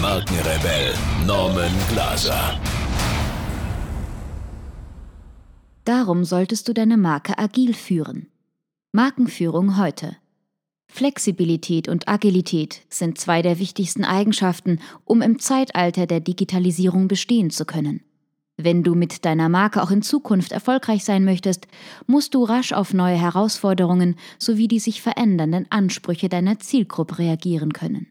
Markenrebell Norman Glaser. Darum solltest du deine Marke agil führen. Markenführung heute. Flexibilität und Agilität sind zwei der wichtigsten Eigenschaften, um im Zeitalter der Digitalisierung bestehen zu können. Wenn du mit deiner Marke auch in Zukunft erfolgreich sein möchtest, musst du rasch auf neue Herausforderungen sowie die sich verändernden Ansprüche deiner Zielgruppe reagieren können.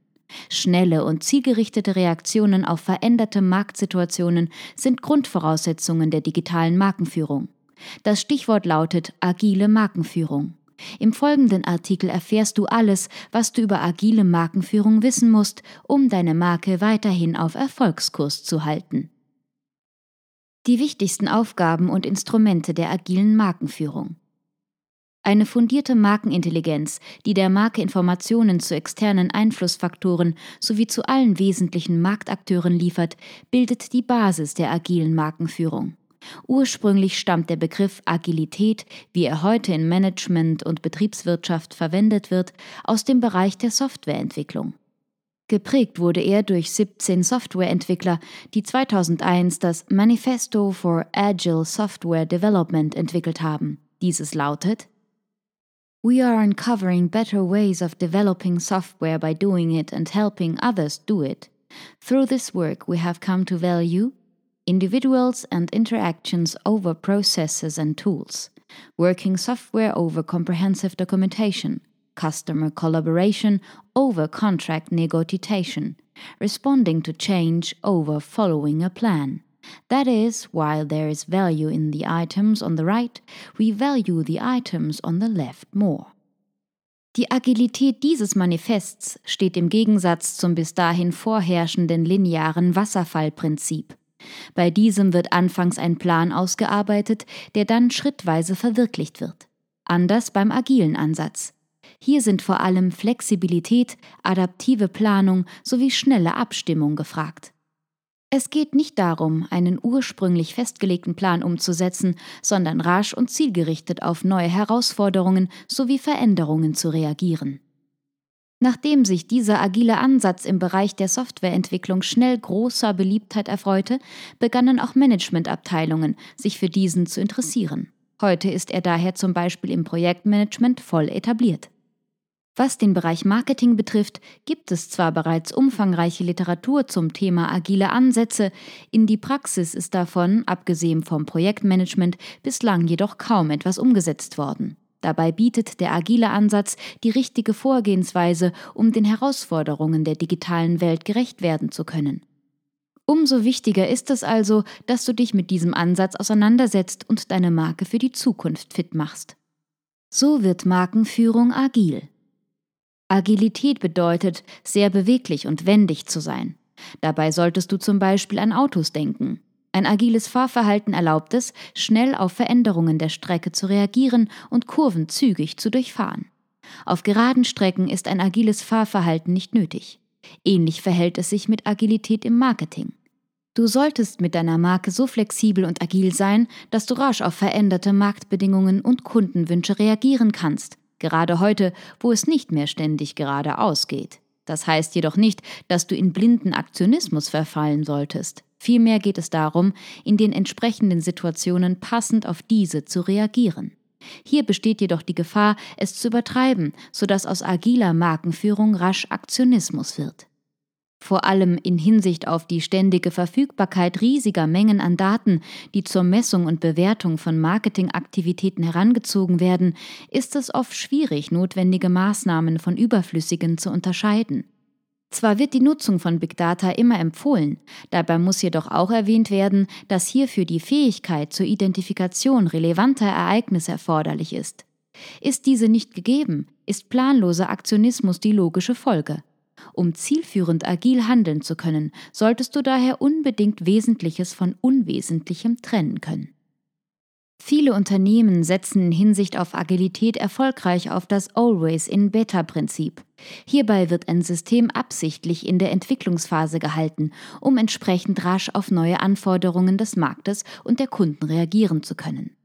Schnelle und zielgerichtete Reaktionen auf veränderte Marktsituationen sind Grundvoraussetzungen der digitalen Markenführung. Das Stichwort lautet agile Markenführung. Im folgenden Artikel erfährst du alles, was du über agile Markenführung wissen musst, um deine Marke weiterhin auf Erfolgskurs zu halten. Die wichtigsten Aufgaben und Instrumente der agilen Markenführung. Eine fundierte Markenintelligenz, die der Marke Informationen zu externen Einflussfaktoren sowie zu allen wesentlichen Marktakteuren liefert, bildet die Basis der agilen Markenführung. Ursprünglich stammt der Begriff Agilität, wie er heute in Management und Betriebswirtschaft verwendet wird, aus dem Bereich der Softwareentwicklung. Geprägt wurde er durch 17 Softwareentwickler, die 2001 das Manifesto for Agile Software Development entwickelt haben. Dieses lautet We are uncovering better ways of developing software by doing it and helping others do it. Through this work, we have come to value individuals and interactions over processes and tools, working software over comprehensive documentation, customer collaboration over contract negotiation, responding to change over following a plan. That is, while there is value in the items on the right, we value the items on the left more. Die Agilität dieses Manifests steht im Gegensatz zum bis dahin vorherrschenden linearen Wasserfallprinzip. Bei diesem wird anfangs ein Plan ausgearbeitet, der dann schrittweise verwirklicht wird. Anders beim agilen Ansatz. Hier sind vor allem Flexibilität, adaptive Planung sowie schnelle Abstimmung gefragt. Es geht nicht darum, einen ursprünglich festgelegten Plan umzusetzen, sondern rasch und zielgerichtet auf neue Herausforderungen sowie Veränderungen zu reagieren. Nachdem sich dieser agile Ansatz im Bereich der Softwareentwicklung schnell großer Beliebtheit erfreute, begannen auch Managementabteilungen, sich für diesen zu interessieren. Heute ist er daher zum Beispiel im Projektmanagement voll etabliert. Was den Bereich Marketing betrifft, gibt es zwar bereits umfangreiche Literatur zum Thema agile Ansätze, in die Praxis ist davon, abgesehen vom Projektmanagement, bislang jedoch kaum etwas umgesetzt worden. Dabei bietet der agile Ansatz die richtige Vorgehensweise, um den Herausforderungen der digitalen Welt gerecht werden zu können. Umso wichtiger ist es also, dass du dich mit diesem Ansatz auseinandersetzt und deine Marke für die Zukunft fit machst. So wird Markenführung agil. Agilität bedeutet, sehr beweglich und wendig zu sein. Dabei solltest du zum Beispiel an Autos denken. Ein agiles Fahrverhalten erlaubt es, schnell auf Veränderungen der Strecke zu reagieren und Kurven zügig zu durchfahren. Auf geraden Strecken ist ein agiles Fahrverhalten nicht nötig. Ähnlich verhält es sich mit Agilität im Marketing. Du solltest mit deiner Marke so flexibel und agil sein, dass du rasch auf veränderte Marktbedingungen und Kundenwünsche reagieren kannst, gerade heute, wo es nicht mehr ständig geradeaus geht. Das heißt jedoch nicht, dass du in blinden Aktionismus verfallen solltest. Vielmehr geht es darum, in den entsprechenden Situationen passend auf diese zu reagieren. Hier besteht jedoch die Gefahr, es zu übertreiben, sodass aus agiler Markenführung rasch Aktionismus wird. Vor allem in Hinsicht auf die ständige Verfügbarkeit riesiger Mengen an Daten, die zur Messung und Bewertung von Marketingaktivitäten herangezogen werden, ist es oft schwierig, notwendige Maßnahmen von überflüssigen zu unterscheiden. Zwar wird die Nutzung von Big Data immer empfohlen, dabei muss jedoch auch erwähnt werden, dass hierfür die Fähigkeit zur Identifikation relevanter Ereignisse erforderlich ist. Ist diese nicht gegeben, ist planloser Aktionismus die logische Folge. Um zielführend agil handeln zu können, solltest du daher unbedingt Wesentliches von Unwesentlichem trennen können. Viele Unternehmen setzen in Hinsicht auf Agilität erfolgreich auf das Always in Beta Prinzip. Hierbei wird ein System absichtlich in der Entwicklungsphase gehalten, um entsprechend rasch auf neue Anforderungen des Marktes und der Kunden reagieren zu können.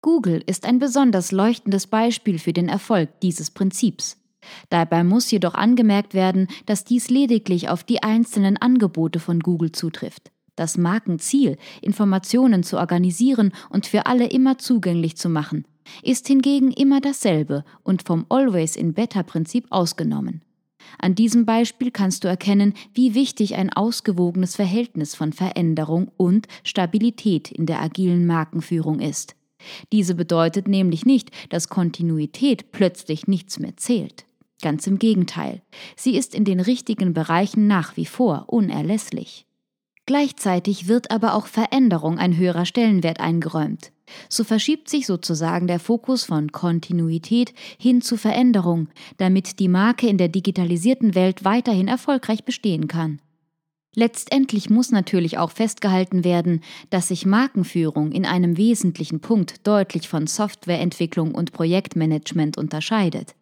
Google ist ein besonders leuchtendes Beispiel für den Erfolg dieses Prinzips. Dabei muss jedoch angemerkt werden, dass dies lediglich auf die einzelnen Angebote von Google zutrifft. Das Markenziel, Informationen zu organisieren und für alle immer zugänglich zu machen, ist hingegen immer dasselbe und vom Always in Better Prinzip ausgenommen. An diesem Beispiel kannst du erkennen, wie wichtig ein ausgewogenes Verhältnis von Veränderung und Stabilität in der agilen Markenführung ist. Diese bedeutet nämlich nicht, dass Kontinuität plötzlich nichts mehr zählt. Ganz im Gegenteil, sie ist in den richtigen Bereichen nach wie vor unerlässlich. Gleichzeitig wird aber auch Veränderung ein höherer Stellenwert eingeräumt. So verschiebt sich sozusagen der Fokus von Kontinuität hin zu Veränderung, damit die Marke in der digitalisierten Welt weiterhin erfolgreich bestehen kann. Letztendlich muss natürlich auch festgehalten werden, dass sich Markenführung in einem wesentlichen Punkt deutlich von Softwareentwicklung und Projektmanagement unterscheidet.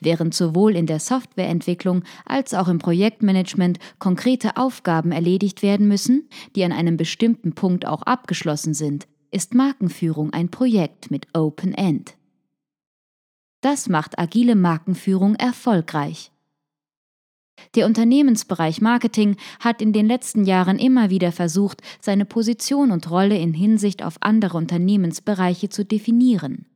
Während sowohl in der Softwareentwicklung als auch im Projektmanagement konkrete Aufgaben erledigt werden müssen, die an einem bestimmten Punkt auch abgeschlossen sind, ist Markenführung ein Projekt mit Open End. Das macht agile Markenführung erfolgreich. Der Unternehmensbereich Marketing hat in den letzten Jahren immer wieder versucht, seine Position und Rolle in Hinsicht auf andere Unternehmensbereiche zu definieren.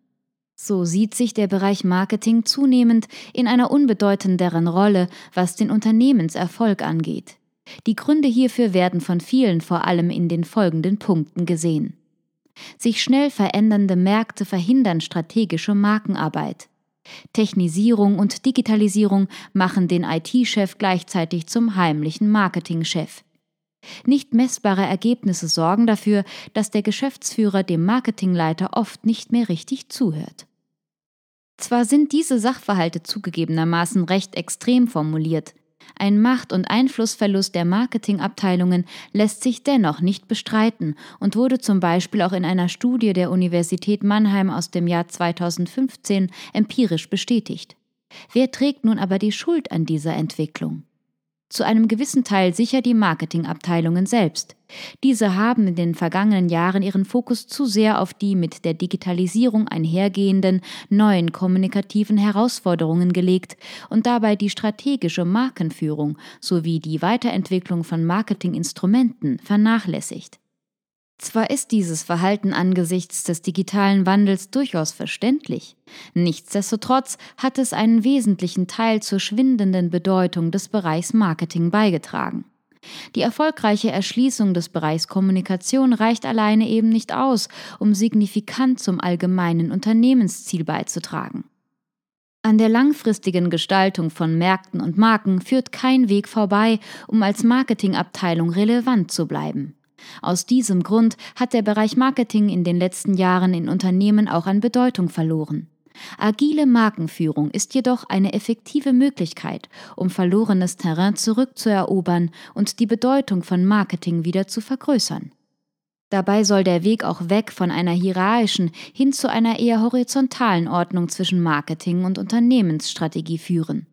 So sieht sich der Bereich Marketing zunehmend in einer unbedeutenderen Rolle, was den Unternehmenserfolg angeht. Die Gründe hierfür werden von vielen vor allem in den folgenden Punkten gesehen. Sich schnell verändernde Märkte verhindern strategische Markenarbeit. Technisierung und Digitalisierung machen den IT-Chef gleichzeitig zum heimlichen Marketingchef. Nicht messbare Ergebnisse sorgen dafür, dass der Geschäftsführer dem Marketingleiter oft nicht mehr richtig zuhört. Zwar sind diese Sachverhalte zugegebenermaßen recht extrem formuliert, ein Macht- und Einflussverlust der Marketingabteilungen lässt sich dennoch nicht bestreiten und wurde zum Beispiel auch in einer Studie der Universität Mannheim aus dem Jahr 2015 empirisch bestätigt. Wer trägt nun aber die Schuld an dieser Entwicklung? Zu einem gewissen Teil sicher die Marketingabteilungen selbst. Diese haben in den vergangenen Jahren ihren Fokus zu sehr auf die mit der Digitalisierung einhergehenden neuen kommunikativen Herausforderungen gelegt und dabei die strategische Markenführung sowie die Weiterentwicklung von Marketinginstrumenten vernachlässigt. Zwar ist dieses Verhalten angesichts des digitalen Wandels durchaus verständlich, nichtsdestotrotz hat es einen wesentlichen Teil zur schwindenden Bedeutung des Bereichs Marketing beigetragen. Die erfolgreiche Erschließung des Bereichs Kommunikation reicht alleine eben nicht aus, um signifikant zum allgemeinen Unternehmensziel beizutragen. An der langfristigen Gestaltung von Märkten und Marken führt kein Weg vorbei, um als Marketingabteilung relevant zu bleiben. Aus diesem Grund hat der Bereich Marketing in den letzten Jahren in Unternehmen auch an Bedeutung verloren. Agile Markenführung ist jedoch eine effektive Möglichkeit, um verlorenes Terrain zurückzuerobern und die Bedeutung von Marketing wieder zu vergrößern. Dabei soll der Weg auch weg von einer hierarchischen hin zu einer eher horizontalen Ordnung zwischen Marketing und Unternehmensstrategie führen.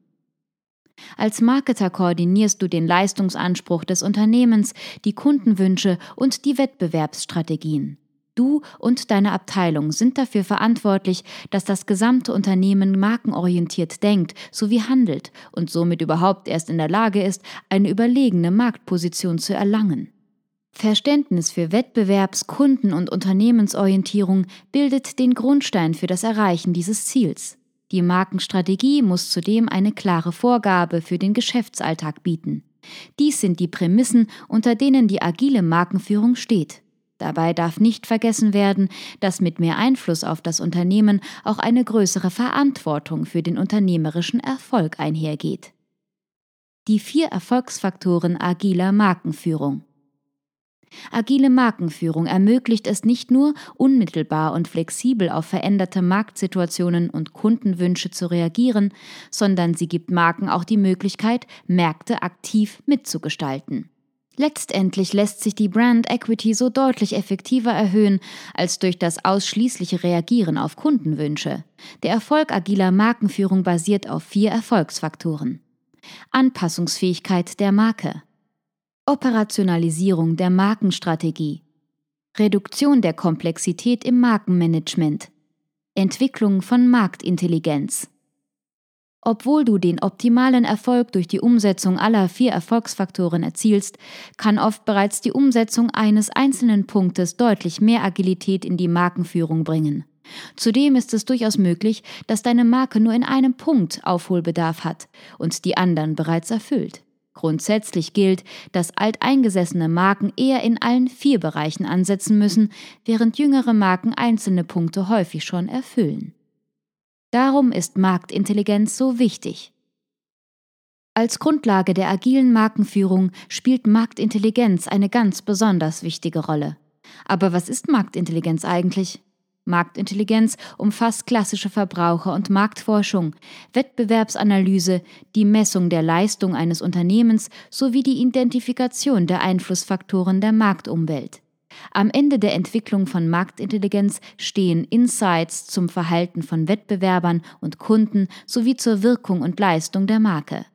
Als Marketer koordinierst du den Leistungsanspruch des Unternehmens, die Kundenwünsche und die Wettbewerbsstrategien. Du und deine Abteilung sind dafür verantwortlich, dass das gesamte Unternehmen markenorientiert denkt sowie handelt und somit überhaupt erst in der Lage ist, eine überlegene Marktposition zu erlangen. Verständnis für Wettbewerbs-, Kunden- und Unternehmensorientierung bildet den Grundstein für das Erreichen dieses Ziels. Die Markenstrategie muss zudem eine klare Vorgabe für den Geschäftsalltag bieten. Dies sind die Prämissen, unter denen die agile Markenführung steht. Dabei darf nicht vergessen werden, dass mit mehr Einfluss auf das Unternehmen auch eine größere Verantwortung für den unternehmerischen Erfolg einhergeht. Die vier Erfolgsfaktoren agiler Markenführung. Agile Markenführung ermöglicht es nicht nur, unmittelbar und flexibel auf veränderte Marktsituationen und Kundenwünsche zu reagieren, sondern sie gibt Marken auch die Möglichkeit, Märkte aktiv mitzugestalten. Letztendlich lässt sich die Brand Equity so deutlich effektiver erhöhen als durch das ausschließliche Reagieren auf Kundenwünsche. Der Erfolg agiler Markenführung basiert auf vier Erfolgsfaktoren. Anpassungsfähigkeit der Marke, Operationalisierung der Markenstrategie, Reduktion der Komplexität im Markenmanagement, Entwicklung von Marktintelligenz. Obwohl du den optimalen Erfolg durch die Umsetzung aller vier Erfolgsfaktoren erzielst, kann oft bereits die Umsetzung eines einzelnen Punktes deutlich mehr Agilität in die Markenführung bringen. Zudem ist es durchaus möglich, dass deine Marke nur in einem Punkt Aufholbedarf hat und die anderen bereits erfüllt. Grundsätzlich gilt, dass alteingesessene Marken eher in allen vier Bereichen ansetzen müssen, während jüngere Marken einzelne Punkte häufig schon erfüllen. Darum ist Marktintelligenz so wichtig. Als Grundlage der agilen Markenführung spielt Marktintelligenz eine ganz besonders wichtige Rolle. Aber was ist Marktintelligenz eigentlich? Marktintelligenz umfasst klassische Verbraucher- und Marktforschung, Wettbewerbsanalyse, die Messung der Leistung eines Unternehmens sowie die Identifikation der Einflussfaktoren der Marktumwelt. Am Ende der Entwicklung von Marktintelligenz stehen Insights zum Verhalten von Wettbewerbern und Kunden sowie zur Wirkung und Leistung der Marke.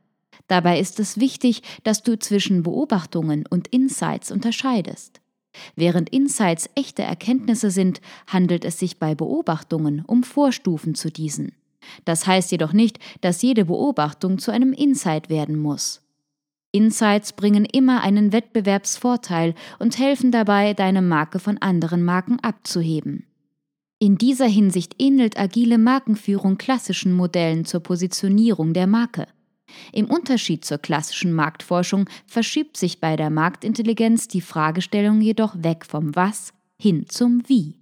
Dabei ist es wichtig, dass du zwischen Beobachtungen und Insights unterscheidest. Während Insights echte Erkenntnisse sind, handelt es sich bei Beobachtungen um Vorstufen zu diesen. Das heißt jedoch nicht, dass jede Beobachtung zu einem Insight werden muss. Insights bringen immer einen Wettbewerbsvorteil und helfen dabei, deine Marke von anderen Marken abzuheben. In dieser Hinsicht ähnelt agile Markenführung klassischen Modellen zur Positionierung der Marke. Im Unterschied zur klassischen Marktforschung verschiebt sich bei der Marktintelligenz die Fragestellung jedoch weg vom Was hin zum Wie.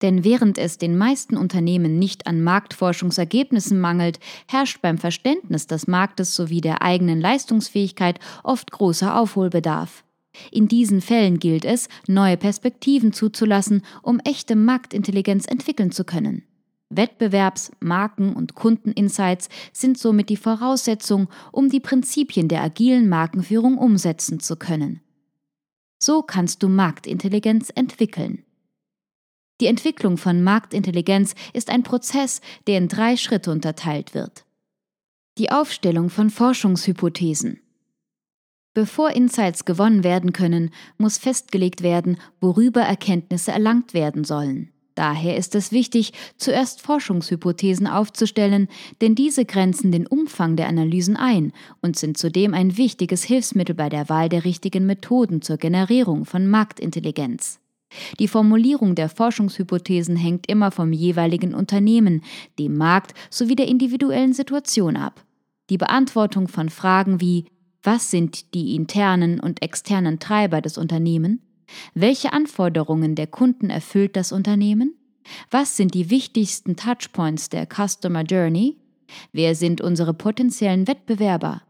Denn während es den meisten Unternehmen nicht an Marktforschungsergebnissen mangelt, herrscht beim Verständnis des Marktes sowie der eigenen Leistungsfähigkeit oft großer Aufholbedarf. In diesen Fällen gilt es, neue Perspektiven zuzulassen, um echte Marktintelligenz entwickeln zu können. Wettbewerbs-, Marken- und Kundeninsights sind somit die Voraussetzung, um die Prinzipien der agilen Markenführung umsetzen zu können. So kannst du Marktintelligenz entwickeln. Die Entwicklung von Marktintelligenz ist ein Prozess, der in drei Schritte unterteilt wird. Die Aufstellung von Forschungshypothesen. Bevor Insights gewonnen werden können, muss festgelegt werden, worüber Erkenntnisse erlangt werden sollen. Daher ist es wichtig, zuerst Forschungshypothesen aufzustellen, denn diese grenzen den Umfang der Analysen ein und sind zudem ein wichtiges Hilfsmittel bei der Wahl der richtigen Methoden zur Generierung von Marktintelligenz. Die Formulierung der Forschungshypothesen hängt immer vom jeweiligen Unternehmen, dem Markt sowie der individuellen Situation ab. Die Beantwortung von Fragen wie was sind die internen und externen Treiber des Unternehmens? Welche Anforderungen der Kunden erfüllt das Unternehmen? Was sind die wichtigsten Touchpoints der Customer Journey? Wer sind unsere potenziellen Wettbewerber?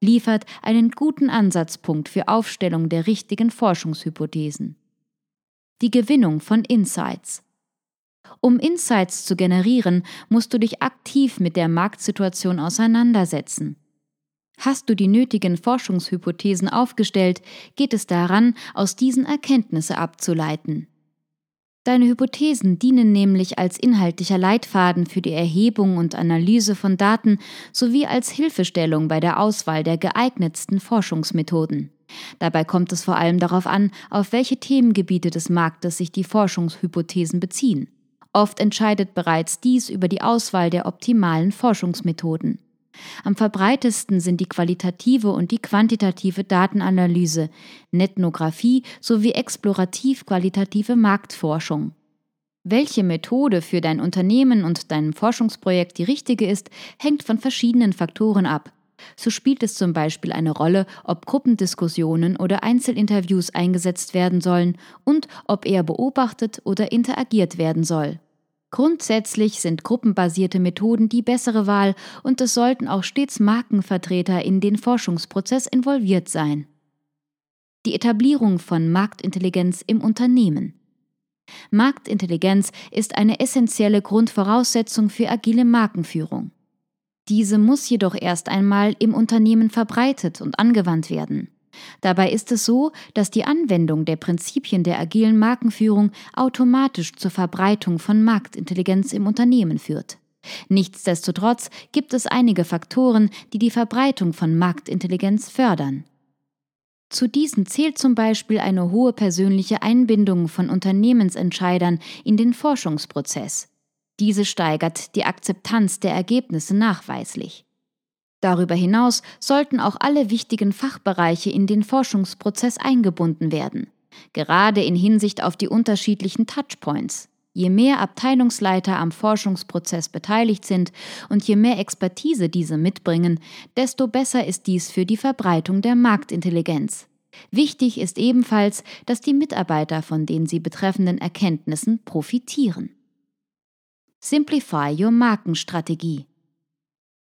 Liefert einen guten Ansatzpunkt für Aufstellung der richtigen Forschungshypothesen. Die Gewinnung von Insights. Um Insights zu generieren, musst du dich aktiv mit der Marktsituation auseinandersetzen. Hast du die nötigen Forschungshypothesen aufgestellt, geht es daran, aus diesen Erkenntnisse abzuleiten. Deine Hypothesen dienen nämlich als inhaltlicher Leitfaden für die Erhebung und Analyse von Daten sowie als Hilfestellung bei der Auswahl der geeignetsten Forschungsmethoden. Dabei kommt es vor allem darauf an, auf welche Themengebiete des Marktes sich die Forschungshypothesen beziehen. Oft entscheidet bereits dies über die Auswahl der optimalen Forschungsmethoden. Am verbreitesten sind die qualitative und die quantitative Datenanalyse, Netnographie sowie explorativ-qualitative Marktforschung. Welche Methode für dein Unternehmen und dein Forschungsprojekt die richtige ist, hängt von verschiedenen Faktoren ab. So spielt es zum Beispiel eine Rolle, ob Gruppendiskussionen oder Einzelinterviews eingesetzt werden sollen und ob eher beobachtet oder interagiert werden soll. Grundsätzlich sind gruppenbasierte Methoden die bessere Wahl und es sollten auch stets Markenvertreter in den Forschungsprozess involviert sein. Die Etablierung von Marktintelligenz im Unternehmen. Marktintelligenz ist eine essentielle Grundvoraussetzung für agile Markenführung. Diese muss jedoch erst einmal im Unternehmen verbreitet und angewandt werden. Dabei ist es so, dass die Anwendung der Prinzipien der agilen Markenführung automatisch zur Verbreitung von Marktintelligenz im Unternehmen führt. Nichtsdestotrotz gibt es einige Faktoren, die die Verbreitung von Marktintelligenz fördern. Zu diesen zählt zum Beispiel eine hohe persönliche Einbindung von Unternehmensentscheidern in den Forschungsprozess. Diese steigert die Akzeptanz der Ergebnisse nachweislich. Darüber hinaus sollten auch alle wichtigen Fachbereiche in den Forschungsprozess eingebunden werden, gerade in Hinsicht auf die unterschiedlichen Touchpoints. Je mehr Abteilungsleiter am Forschungsprozess beteiligt sind und je mehr Expertise diese mitbringen, desto besser ist dies für die Verbreitung der Marktintelligenz. Wichtig ist ebenfalls, dass die Mitarbeiter von den sie betreffenden Erkenntnissen profitieren. Simplify Your Markenstrategie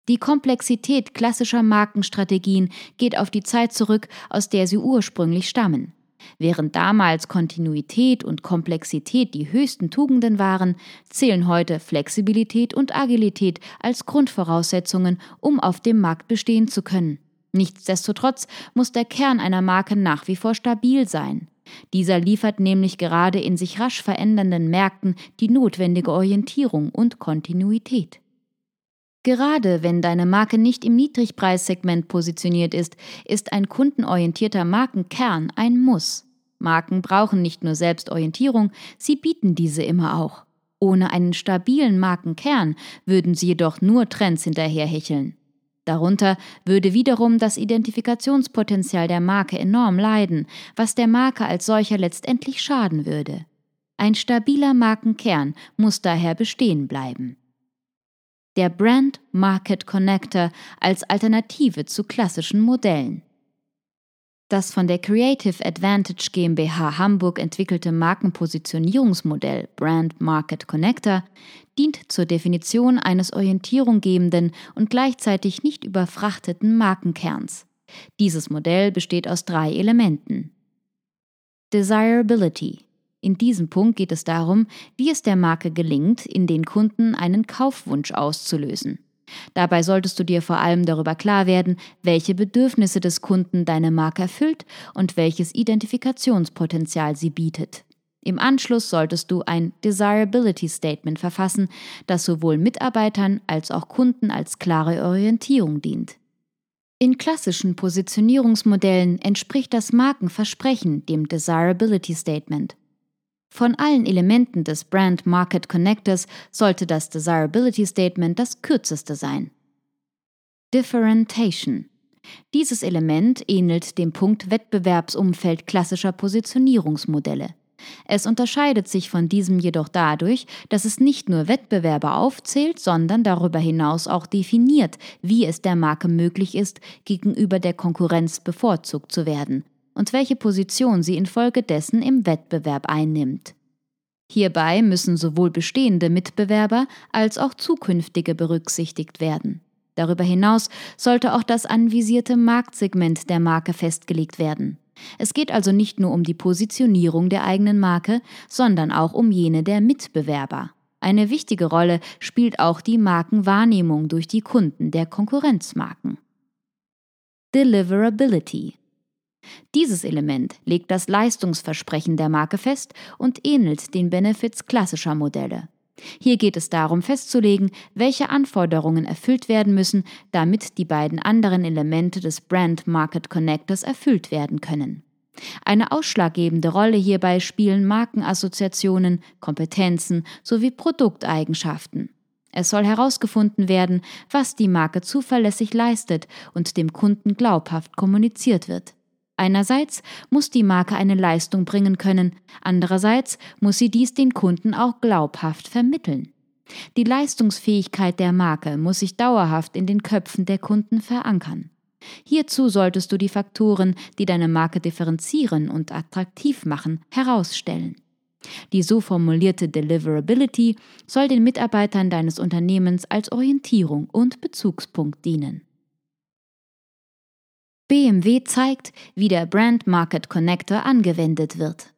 die Komplexität klassischer Markenstrategien geht auf die Zeit zurück, aus der sie ursprünglich stammen. Während damals Kontinuität und Komplexität die höchsten Tugenden waren, zählen heute Flexibilität und Agilität als Grundvoraussetzungen, um auf dem Markt bestehen zu können. Nichtsdestotrotz muss der Kern einer Marke nach wie vor stabil sein. Dieser liefert nämlich gerade in sich rasch verändernden Märkten die notwendige Orientierung und Kontinuität. Gerade wenn deine Marke nicht im Niedrigpreissegment positioniert ist, ist ein kundenorientierter Markenkern ein Muss. Marken brauchen nicht nur Selbstorientierung, sie bieten diese immer auch. Ohne einen stabilen Markenkern würden sie jedoch nur Trends hinterherhecheln. Darunter würde wiederum das Identifikationspotenzial der Marke enorm leiden, was der Marke als solcher letztendlich schaden würde. Ein stabiler Markenkern muss daher bestehen bleiben der Brand Market Connector als Alternative zu klassischen Modellen. Das von der Creative Advantage GmbH Hamburg entwickelte Markenpositionierungsmodell Brand Market Connector dient zur Definition eines orientierunggebenden und gleichzeitig nicht überfrachteten Markenkerns. Dieses Modell besteht aus drei Elementen. Desirability in diesem Punkt geht es darum, wie es der Marke gelingt, in den Kunden einen Kaufwunsch auszulösen. Dabei solltest du dir vor allem darüber klar werden, welche Bedürfnisse des Kunden deine Marke erfüllt und welches Identifikationspotenzial sie bietet. Im Anschluss solltest du ein Desirability Statement verfassen, das sowohl Mitarbeitern als auch Kunden als klare Orientierung dient. In klassischen Positionierungsmodellen entspricht das Markenversprechen dem Desirability Statement. Von allen Elementen des Brand Market Connectors sollte das Desirability Statement das kürzeste sein. Differentiation. Dieses Element ähnelt dem Punkt Wettbewerbsumfeld klassischer Positionierungsmodelle. Es unterscheidet sich von diesem jedoch dadurch, dass es nicht nur Wettbewerber aufzählt, sondern darüber hinaus auch definiert, wie es der Marke möglich ist, gegenüber der Konkurrenz bevorzugt zu werden und welche Position sie infolgedessen im Wettbewerb einnimmt. Hierbei müssen sowohl bestehende Mitbewerber als auch zukünftige berücksichtigt werden. Darüber hinaus sollte auch das anvisierte Marktsegment der Marke festgelegt werden. Es geht also nicht nur um die Positionierung der eigenen Marke, sondern auch um jene der Mitbewerber. Eine wichtige Rolle spielt auch die Markenwahrnehmung durch die Kunden der Konkurrenzmarken. Deliverability dieses Element legt das Leistungsversprechen der Marke fest und ähnelt den Benefits klassischer Modelle. Hier geht es darum festzulegen, welche Anforderungen erfüllt werden müssen, damit die beiden anderen Elemente des Brand Market Connectors erfüllt werden können. Eine ausschlaggebende Rolle hierbei spielen Markenassoziationen, Kompetenzen sowie Produkteigenschaften. Es soll herausgefunden werden, was die Marke zuverlässig leistet und dem Kunden glaubhaft kommuniziert wird. Einerseits muss die Marke eine Leistung bringen können, andererseits muss sie dies den Kunden auch glaubhaft vermitteln. Die Leistungsfähigkeit der Marke muss sich dauerhaft in den Köpfen der Kunden verankern. Hierzu solltest du die Faktoren, die deine Marke differenzieren und attraktiv machen, herausstellen. Die so formulierte Deliverability soll den Mitarbeitern deines Unternehmens als Orientierung und Bezugspunkt dienen. BMW zeigt, wie der Brand Market Connector angewendet wird.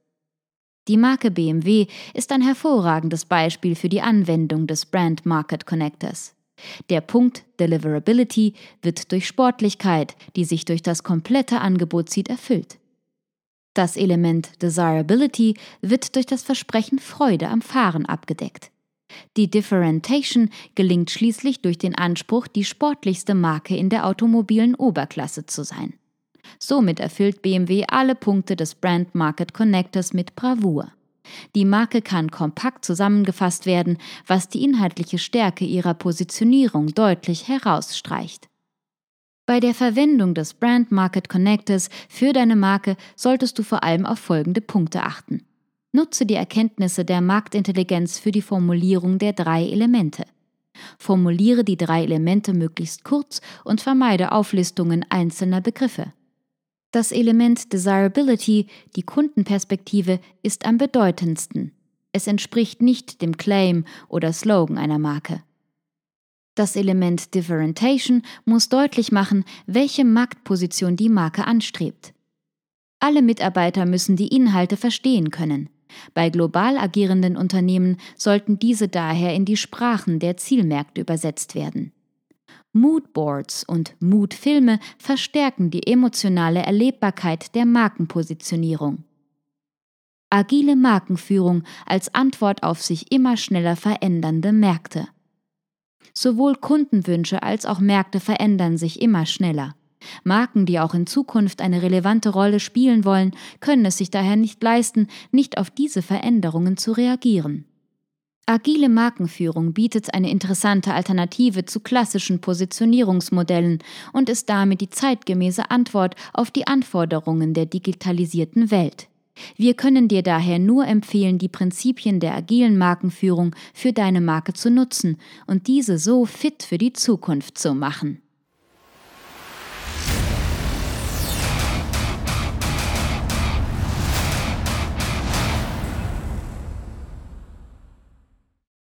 Die Marke BMW ist ein hervorragendes Beispiel für die Anwendung des Brand Market Connectors. Der Punkt Deliverability wird durch Sportlichkeit, die sich durch das komplette Angebot zieht, erfüllt. Das Element Desirability wird durch das Versprechen Freude am Fahren abgedeckt. Die Differentiation gelingt schließlich durch den Anspruch, die sportlichste Marke in der automobilen Oberklasse zu sein. Somit erfüllt BMW alle Punkte des Brand Market Connectors mit Bravour. Die Marke kann kompakt zusammengefasst werden, was die inhaltliche Stärke ihrer Positionierung deutlich herausstreicht. Bei der Verwendung des Brand Market Connectors für deine Marke solltest du vor allem auf folgende Punkte achten. Nutze die Erkenntnisse der Marktintelligenz für die Formulierung der drei Elemente. Formuliere die drei Elemente möglichst kurz und vermeide Auflistungen einzelner Begriffe. Das Element Desirability, die Kundenperspektive, ist am bedeutendsten. Es entspricht nicht dem Claim oder Slogan einer Marke. Das Element Differentiation muss deutlich machen, welche Marktposition die Marke anstrebt. Alle Mitarbeiter müssen die Inhalte verstehen können. Bei global agierenden Unternehmen sollten diese daher in die Sprachen der Zielmärkte übersetzt werden. Moodboards und Moodfilme verstärken die emotionale Erlebbarkeit der Markenpositionierung. Agile Markenführung als Antwort auf sich immer schneller verändernde Märkte. Sowohl Kundenwünsche als auch Märkte verändern sich immer schneller. Marken, die auch in Zukunft eine relevante Rolle spielen wollen, können es sich daher nicht leisten, nicht auf diese Veränderungen zu reagieren. Agile Markenführung bietet eine interessante Alternative zu klassischen Positionierungsmodellen und ist damit die zeitgemäße Antwort auf die Anforderungen der digitalisierten Welt. Wir können dir daher nur empfehlen, die Prinzipien der agilen Markenführung für deine Marke zu nutzen und diese so fit für die Zukunft zu machen.